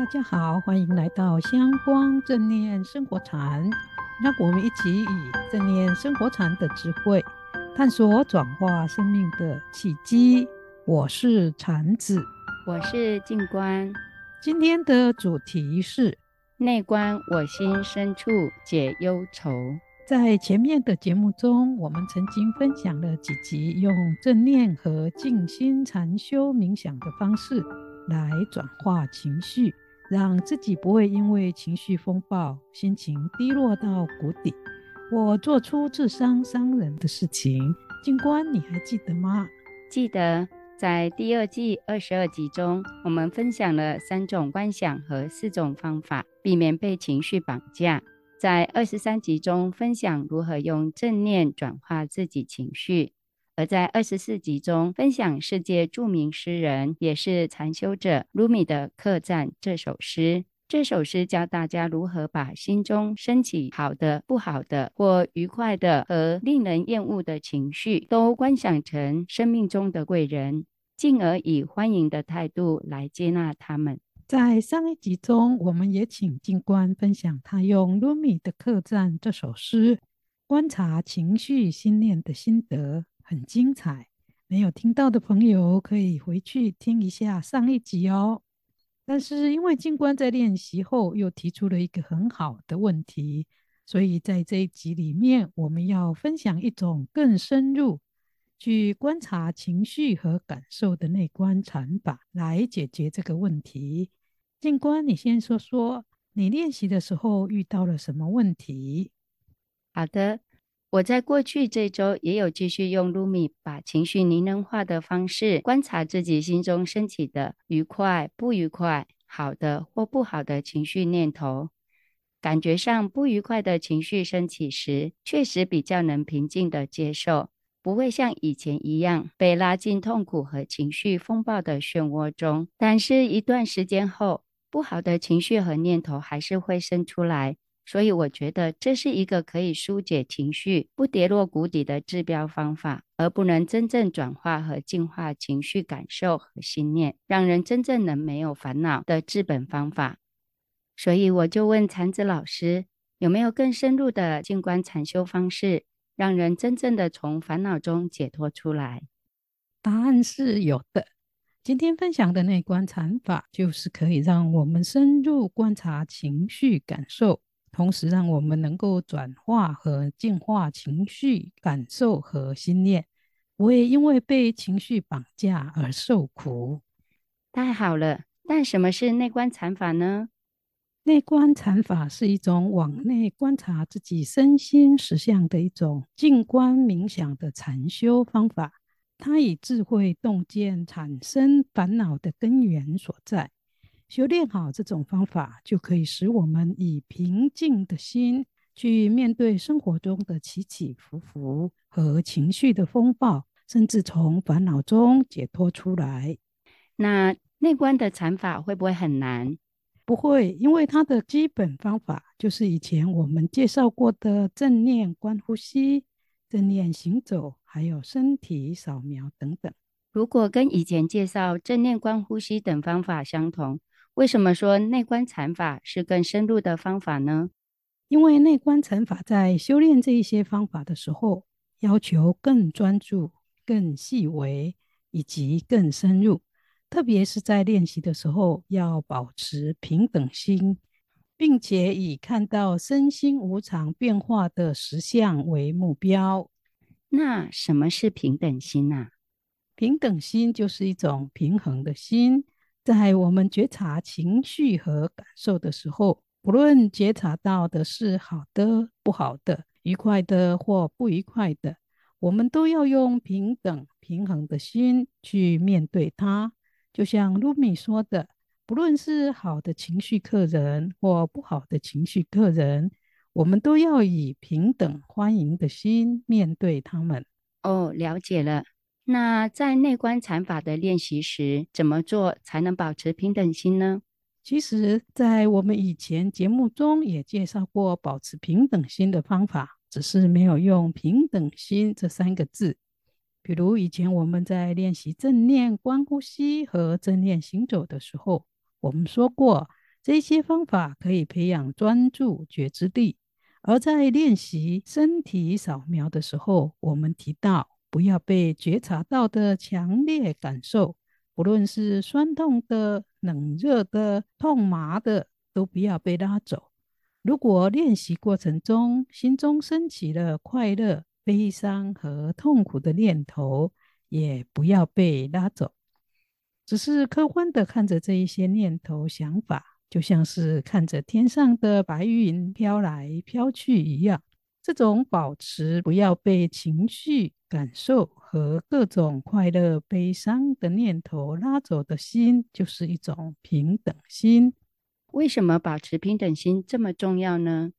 大家好，欢迎来到香光正念生活禅，让我们一起以正念生活禅的智慧，探索转化生命的契机。我是禅子，我是静观。今天的主题是内观我心深处解忧愁。在前面的节目中，我们曾经分享了几集用正念和静心禅修冥想的方式来转化情绪。让自己不会因为情绪风暴、心情低落到谷底，我做出自伤伤人的事情。警官，你还记得吗？记得，在第二季二十二集中，我们分享了三种观想和四种方法，避免被情绪绑架。在二十三集中，分享如何用正念转化自己情绪。而在二十四集中，分享世界著名诗人，也是禅修者鲁米的《客栈》这首诗。这首诗教大家如何把心中升起好的、不好的或愉快的和令人厌恶的情绪，都观想成生命中的贵人，进而以欢迎的态度来接纳他们。在上一集中，我们也请静观分享他用鲁米的《客栈》这首诗观察情绪心念的心得。很精彩，没有听到的朋友可以回去听一下上一集哦。但是因为静观在练习后又提出了一个很好的问题，所以在这一集里面，我们要分享一种更深入去观察情绪和感受的内观禅法，来解决这个问题。静观，你先说说你练习的时候遇到了什么问题？好的。我在过去这周也有继续用鲁米把情绪拟人化的方式观察自己心中升起的愉快、不愉快、好的或不好的情绪念头。感觉上不愉快的情绪升起时，确实比较能平静地接受，不会像以前一样被拉进痛苦和情绪风暴的漩涡中。但是，一段时间后，不好的情绪和念头还是会生出来。所以我觉得这是一个可以疏解情绪、不跌落谷底的治标方法，而不能真正转化和净化情绪感受和心念，让人真正能没有烦恼的治本方法。所以我就问禅子老师，有没有更深入的静观禅修方式，让人真正的从烦恼中解脱出来？答案是有的。今天分享的内观禅法，就是可以让我们深入观察情绪感受。同时，让我们能够转化和净化情绪、感受和心念，我也因为被情绪绑架而受苦。太好了！但什么是内观禅法呢？内观禅法是一种往内观察自己身心实相的一种静观冥想的禅修方法。它以智慧洞见产生烦恼的根源所在。修炼好这种方法，就可以使我们以平静的心去面对生活中的起起伏伏和情绪的风暴，甚至从烦恼中解脱出来。那内观的禅法会不会很难？不会，因为它的基本方法就是以前我们介绍过的正念观呼吸、正念行走，还有身体扫描等等。如果跟以前介绍正念观呼吸等方法相同，为什么说内观禅法是更深入的方法呢？因为内观禅法在修炼这一些方法的时候，要求更专注、更细微以及更深入。特别是在练习的时候，要保持平等心，并且以看到身心无常变化的实相为目标。那什么是平等心啊？平等心就是一种平衡的心。在我们觉察情绪和感受的时候，不论觉察到的是好的、不好的、愉快的或不愉快的，我们都要用平等、平衡的心去面对它。就像鲁米说的，不论是好的情绪客人或不好的情绪客人，我们都要以平等、欢迎的心面对他们。哦，了解了。那在内观禅法的练习时，怎么做才能保持平等心呢？其实，在我们以前节目中也介绍过保持平等心的方法，只是没有用“平等心”这三个字。比如以前我们在练习正念观呼吸和正念行走的时候，我们说过，这些方法可以培养专注觉知力。而在练习身体扫描的时候，我们提到不要被觉察到的强烈感受，不论是酸痛的、冷热的、痛麻的，都不要被拉走。如果练习过程中心中升起了快乐、悲伤和痛苦的念头，也不要被拉走，只是客观的看着这一些念头、想法。就像是看着天上的白云飘来飘去一样，这种保持不要被情绪、感受和各种快乐、悲伤的念头拉走的心，就是一种平等心。为什么保持平等心这么重要呢？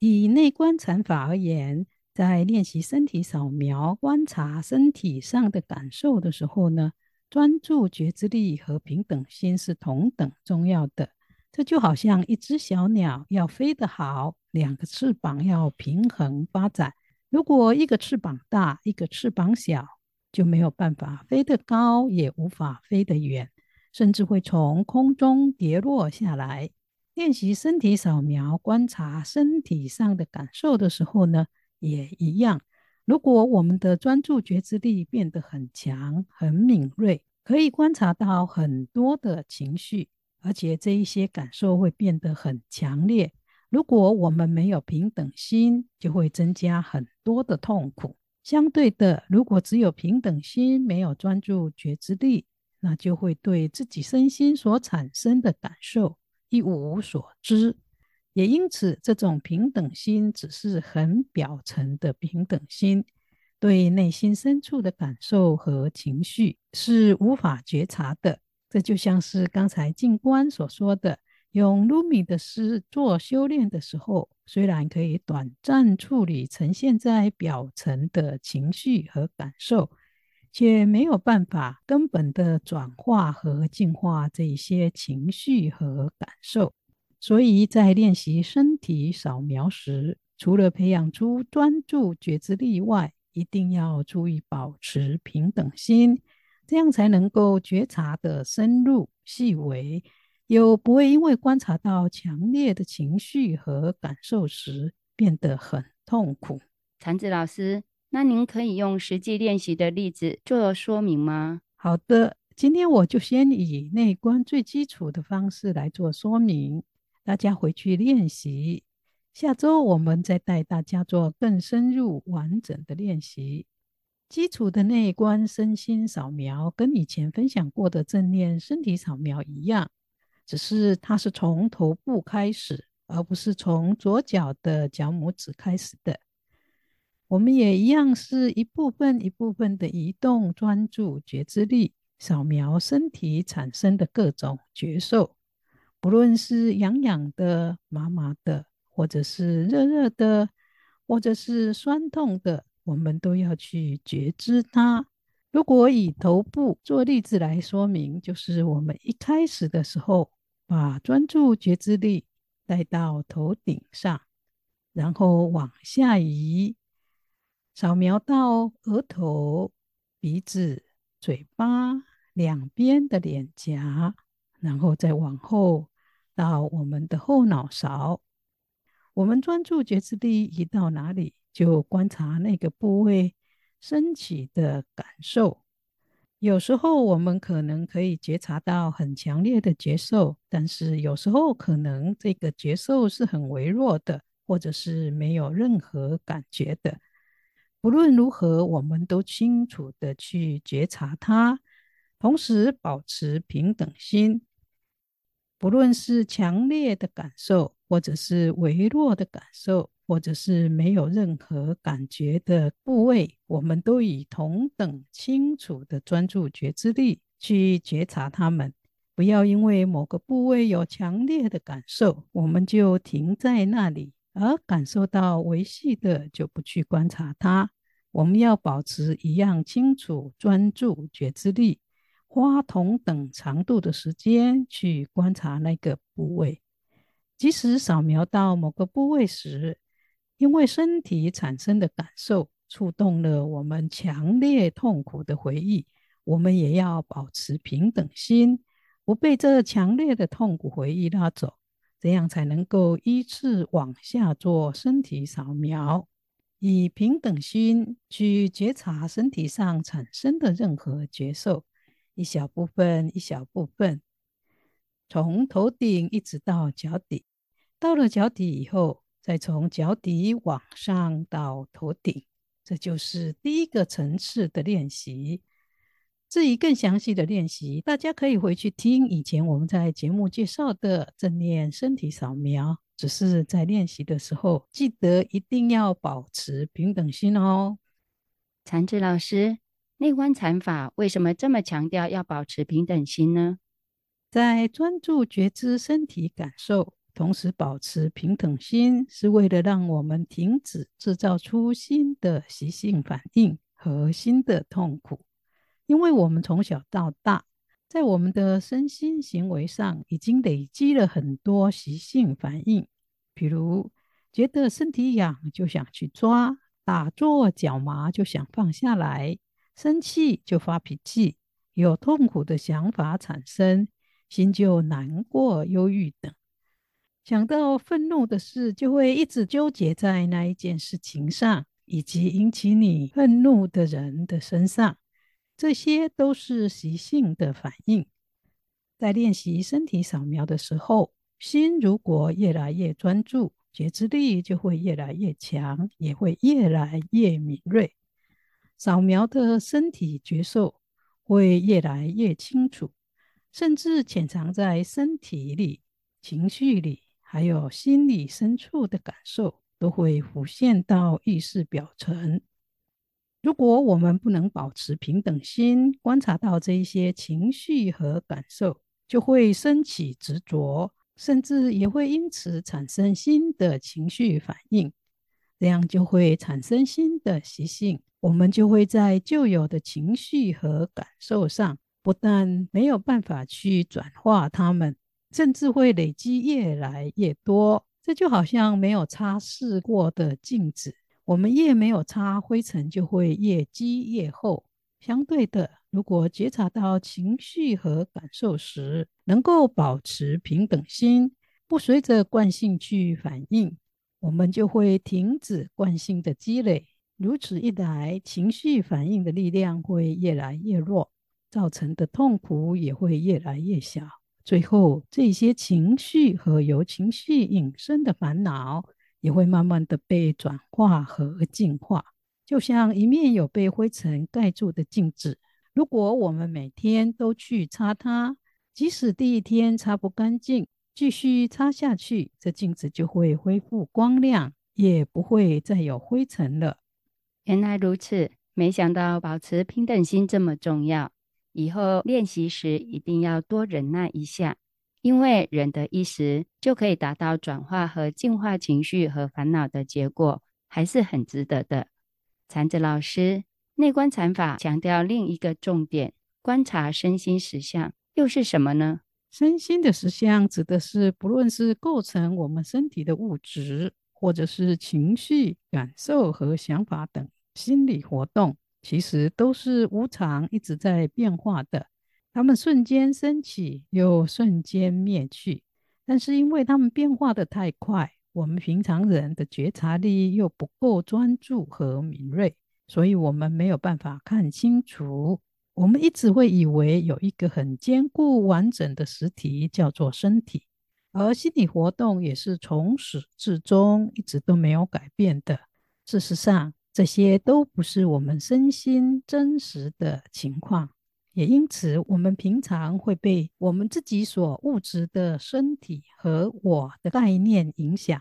以内观禅法而言，在练习身体扫描、观察身体上的感受的时候呢，专注觉知力和平等心是同等重要的。这就好像一只小鸟要飞得好，两个翅膀要平衡发展。如果一个翅膀大，一个翅膀小，就没有办法飞得高，也无法飞得远，甚至会从空中跌落下来。练习身体扫描，观察身体上的感受的时候呢，也一样。如果我们的专注觉知力变得很强、很敏锐，可以观察到很多的情绪。而且这一些感受会变得很强烈。如果我们没有平等心，就会增加很多的痛苦。相对的，如果只有平等心，没有专注觉知力，那就会对自己身心所产生的感受一无所知。也因此，这种平等心只是很表层的平等心，对内心深处的感受和情绪是无法觉察的。这就像是刚才静观所说的，用卢米的诗做修炼的时候，虽然可以短暂处理呈现在表层的情绪和感受，却没有办法根本的转化和净化这些情绪和感受。所以在练习身体扫描时，除了培养出专注觉知力外，一定要注意保持平等心。这样才能够觉察的深入细微，又不会因为观察到强烈的情绪和感受时变得很痛苦。禅子老师，那您可以用实际练习的例子做说明吗？好的，今天我就先以内观最基础的方式来做说明，大家回去练习。下周我们再带大家做更深入完整的练习。基础的内观身心扫描，跟以前分享过的正念身体扫描一样，只是它是从头部开始，而不是从左脚的脚拇指开始的。我们也一样是一部分一部分的移动，专注觉知力，扫描身体产生的各种觉受，不论是痒痒的、麻麻的，或者是热热的，或者是酸痛的。我们都要去觉知它。如果以头部做例子来说明，就是我们一开始的时候，把专注觉知力带到头顶上，然后往下移，扫描到额头、鼻子、嘴巴两边的脸颊，然后再往后到我们的后脑勺。我们专注觉知力移到哪里？就观察那个部位升起的感受。有时候我们可能可以觉察到很强烈的觉受，但是有时候可能这个觉受是很微弱的，或者是没有任何感觉的。不论如何，我们都清楚的去觉察它，同时保持平等心。不论是强烈的感受，或者是微弱的感受。或者是没有任何感觉的部位，我们都以同等清楚的专注觉知力去觉察它们。不要因为某个部位有强烈的感受，我们就停在那里，而感受到微细的就不去观察它。我们要保持一样清楚专注觉知力，花同等长度的时间去观察那个部位。即使扫描到某个部位时，因为身体产生的感受触动了我们强烈痛苦的回忆，我们也要保持平等心，不被这强烈的痛苦回忆拉走，这样才能够依次往下做身体扫描，以平等心去觉察身体上产生的任何觉受，一小部分一小部分，从头顶一直到脚底，到了脚底以后，再从脚底往上到头顶，这就是第一个层次的练习。至于更详细的练习，大家可以回去听以前我们在节目介绍的正念身体扫描。只是在练习的时候，记得一定要保持平等心哦。禅智老师，内观禅法为什么这么强调要保持平等心呢？在专注觉知身体感受，同时保持平等心，是为了让我们停止制造出新的习性反应和新的痛苦。因为我们从小到大，在我们的身心行为上已经累积了很多习性反应，比如觉得身体痒就想去抓，打坐脚麻就想放下来，生气就发脾气，有痛苦的想法产生，心就难过、忧郁等。想到愤怒的事，就会一直纠结在那一件事情上，以及引起你愤怒的人的身上。这些都是习性的反应。在练习身体扫描的时候，心如果越来越专注，觉知力就会越来越强，也会越来越敏锐。扫描的身体觉受会越来越清楚，甚至潜藏在身体里、情绪里，还有心理深处的感受，都会浮现到意识表层。如果我们不能保持平等心，观察到这一些情绪和感受，就会升起执着，甚至也会因此产生新的情绪反应，这样就会产生新的习性。我们就会在旧有的情绪和感受上，不但没有办法去转化它们，甚至会累积越来越多。这就好像没有擦拭过的镜子。我们越没有擦，灰尘就会越积越厚。相对的，如果觉察到情绪和感受时，能够保持平等心，不随着惯性去反应，我们就会停止惯性的积累。如此一来，情绪反应的力量会越来越弱，造成的痛苦也会越来越小。最后，这些情绪和由情绪引生的烦恼，也会慢慢的被转化和净化，就像一面有被灰尘盖住的镜子。如果我们每天都去擦它，即使第一天擦不干净，继续擦下去，这镜子就会恢复光亮，也不会再有灰尘了。原来如此，没想到保持平等心这么重要，以后练习时一定要多忍耐一下。因为忍的一时，就可以达到转化和净化情绪和烦恼的结果，还是很值得的。禅子老师，内观禅法强调另一个重点，观察身心实相，又是什么呢？身心的实相指的是，不论是构成我们身体的物质，或者是情绪、感受和想法等心理活动，其实都是无常，一直在变化的。它们瞬间升起，又瞬间灭去，但是因为它们变化得太快，我们平常人的觉察力又不够专注和敏锐，所以我们没有办法看清楚。我们一直会以为有一个很坚固完整的实体叫做身体，而心理活动也是从始至终一直都没有改变的。事实上，这些都不是我们身心真实的情况。也因此，我们平常会被我们自己所物质的身体和我的概念影响，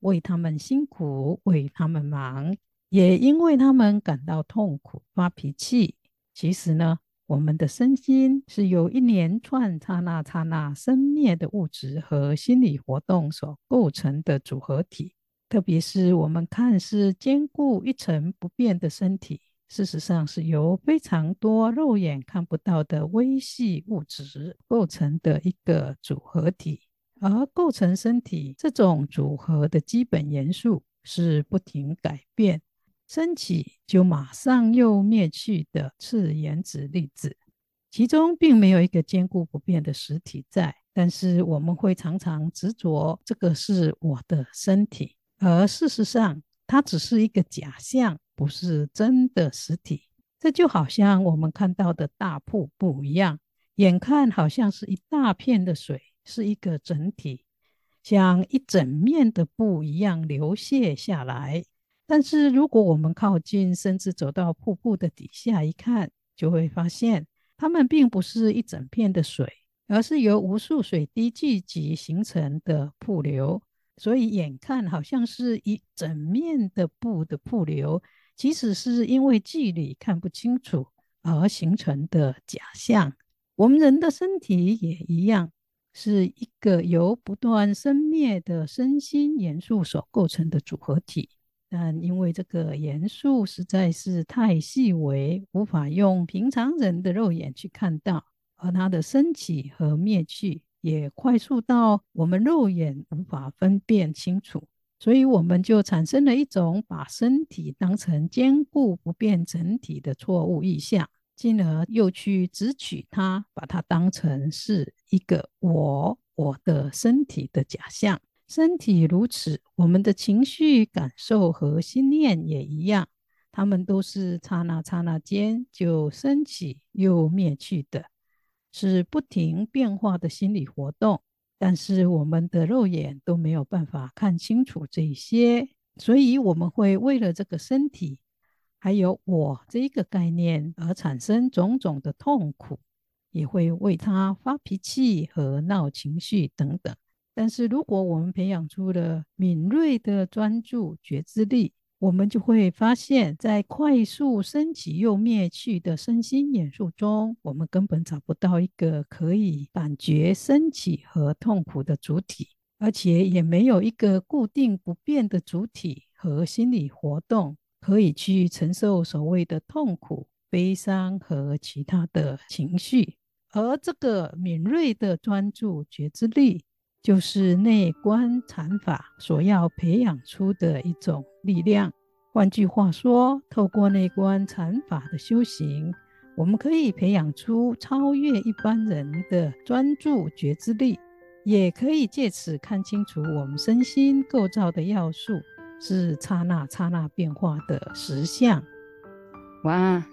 为他们辛苦，为他们忙，也因为他们感到痛苦、发脾气。其实呢，我们的身心是由一连串刹那刹那生灭的物质和心理活动所构成的组合体。特别是我们看似坚固一成不变的身体。事实上，是由非常多肉眼看不到的微细物质构成的一个组合体，而构成身体这种组合的基本元素是不停改变、升起就马上又灭去的次原子粒子，其中并没有一个坚固不变的实体在。但是我们会常常执着这个是我的身体，而事实上它只是一个假象，不是真的实体。这就好像我们看到的大瀑布一样，眼看好像是一大片的水，是一个整体，像一整面的布一样流泻下来。但是如果我们靠近，甚至走到瀑布的底下一看，就会发现它们并不是一整片的水。而是由无数水滴聚集形成的瀑流，所以眼看好像是一整面的布的瀑流，其实是因为距离看不清楚而形成的假象。我们人的身体也一样，是一个由不断生灭的身心元素所构成的组合体，但因为这个元素实在是太细微，无法用平常人的肉眼去看到。而它的升起和灭去也快速到我们肉眼无法分辨清楚，所以我们就产生了一种把身体当成坚固不变整体的错误意象，进而又去执取它，把它当成是一个我我的身体的假象。身体如此，我们的情绪、感受和心念也一样，它们都是刹那刹那间就升起又灭去的。是不停变化的心理活动，但是我们的肉眼都没有办法看清楚这些，所以我们会为了这个身体，还有我这一个概念而产生种种的痛苦，也会为他发脾气和闹情绪等等。但是如果我们培养出了敏锐的专注觉知力，我们就会发现，在快速升起又灭去的身心演素中，我们根本找不到一个可以感觉升起和痛苦的主体，而且也没有一个固定不变的主体和心理活动可以去承受所谓的痛苦、悲伤和其他的情绪。而这个敏锐的专注觉知力，就是内观禅法所要培养出的一种力量。换句话说，透过内观禅法的修行，我们可以培养出超越一般人的专注觉知力，也可以借此看清楚我们身心构造的要素是刹那刹那变化的实相。哇，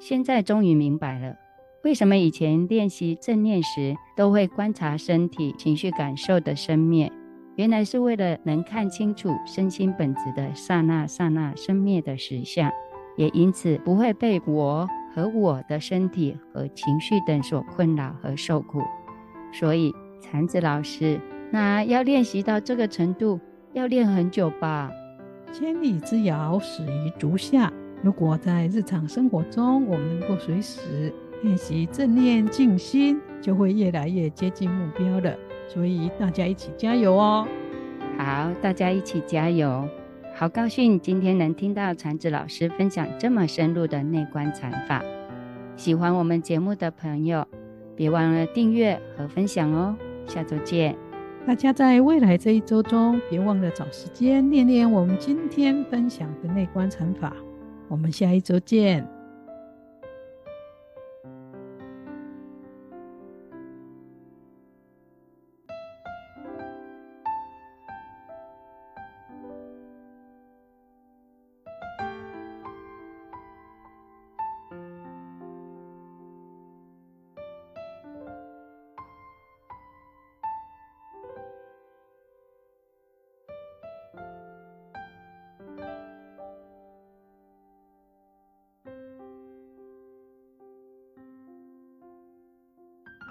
现在终于明白了。为什么以前练习正念时都会观察身体、情绪感受的生灭？原来是为了能看清楚身心本质的刹那刹那生灭的实相，也因此不会被我和我的身体和情绪等所困扰和受苦。所以禅子老师，那要练习到这个程度，要练很久吧？千里之遥，始于足下。如果在日常生活中，我们能够随时。练习正念静心，就会越来越接近目标了。所以大家一起加油哦！好，大家一起加油！好高兴今天能听到禅子老师分享这么深入的内观禅法。喜欢我们节目的朋友，别忘了订阅和分享哦！下周见！大家在未来这一周中，别忘了找时间练练我们今天分享的内观禅法。我们下一周见！